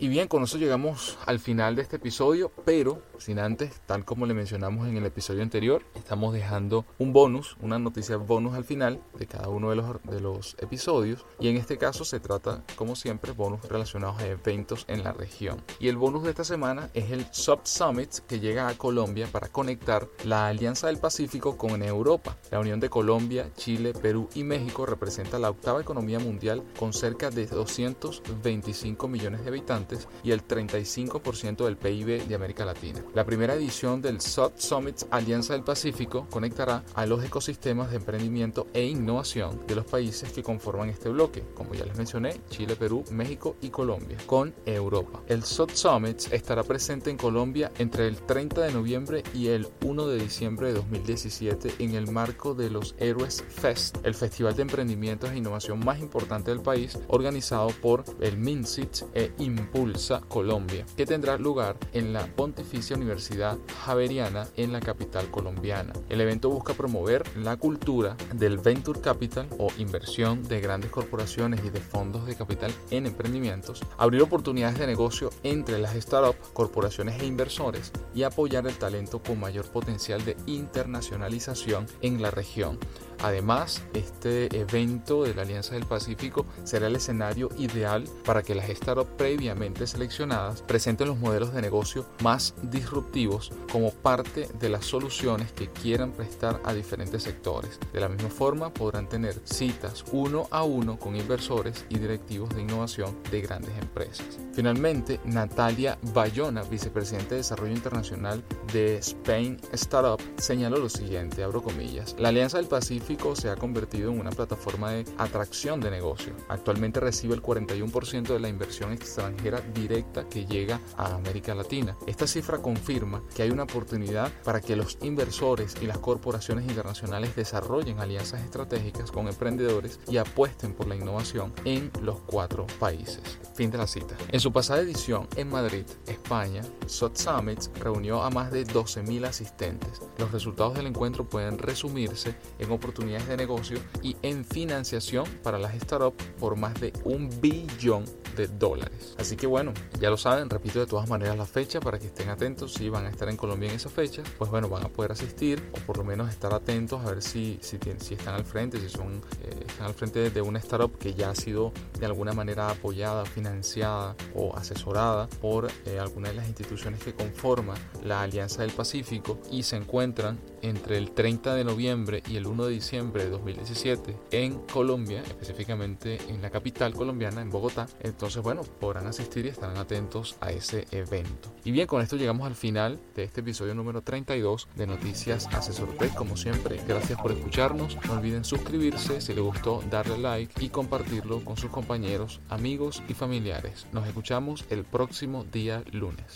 Y bien, con eso llegamos al final de este episodio, pero sin antes, tal como le mencionamos en el episodio anterior, estamos dejando un bonus, una noticia bonus al final de cada uno de los, de los episodios. Y en este caso se trata, como siempre, bonus relacionados a eventos en la región. Y el bonus de esta semana es el Sub Summit que llega a Colombia para conectar la Alianza del Pacífico con Europa. La unión de Colombia, Chile, Perú y México representa la octava economía mundial con cerca de 225 millones de habitantes y el 35% del PIB de América Latina. La primera edición del Sub Summit Alianza del Pacífico conectará a los ecosistemas de emprendimiento e innovación de los países que conforman este bloque, como ya les mencioné, Chile, Perú, México y Colombia, con Europa. El Sub Summit estará presente en Colombia entre el 30 de noviembre y el 1 de diciembre de 2017 en el marco de los Héroes Fest, el festival de emprendimientos e innovación más importante del país, organizado por el MINSIT e Colombia, que tendrá lugar en la Pontificia Universidad Javeriana en la capital colombiana. El evento busca promover la cultura del Venture Capital o inversión de grandes corporaciones y de fondos de capital en emprendimientos, abrir oportunidades de negocio entre las startups, corporaciones e inversores y apoyar el talento con mayor potencial de internacionalización en la región. Además, este evento de la Alianza del Pacífico será el escenario ideal para que las startups previamente seleccionadas presenten los modelos de negocio más disruptivos como parte de las soluciones que quieran prestar a diferentes sectores. De la misma forma, podrán tener citas uno a uno con inversores y directivos de innovación de grandes empresas. Finalmente, Natalia Bayona, vicepresidenta de Desarrollo Internacional de Spain Startup, señaló lo siguiente, abro comillas, la Alianza del Pacífico se ha convertido en una plataforma de atracción de negocio. Actualmente recibe el 41% de la inversión extranjera directa que llega a América Latina. Esta cifra confirma que hay una oportunidad para que los inversores y las corporaciones internacionales desarrollen alianzas estratégicas con emprendedores y apuesten por la innovación en los cuatro países. Fin de la cita. En su pasada edición en Madrid, España, SOT Summits reunió a más de 12.000 asistentes. Los resultados del encuentro pueden resumirse en oportunidades de negocio y en financiación para las startups por más de un billón de dólares. Así que bueno, ya lo saben, repito de todas maneras la fecha para que estén atentos si van a estar en Colombia en esa fecha, pues bueno, van a poder asistir o por lo menos estar atentos a ver si, si, tienen, si están al frente, si son, eh, al frente de una startup que ya ha sido de alguna manera apoyada, financiada o asesorada por eh, alguna de las instituciones que conforman la Alianza del Pacífico y se encuentran entre el 30 de noviembre y el 1 de diciembre de 2017 en Colombia, específicamente en la capital colombiana, en Bogotá. Entonces, bueno, podrán asistir y estarán atentos a ese evento. Y bien, con esto llegamos al final de este episodio número 32 de Noticias Asesor Tech. Como siempre, gracias por escucharnos. No olviden suscribirse si les darle like y compartirlo con sus compañeros, amigos y familiares. Nos escuchamos el próximo día lunes.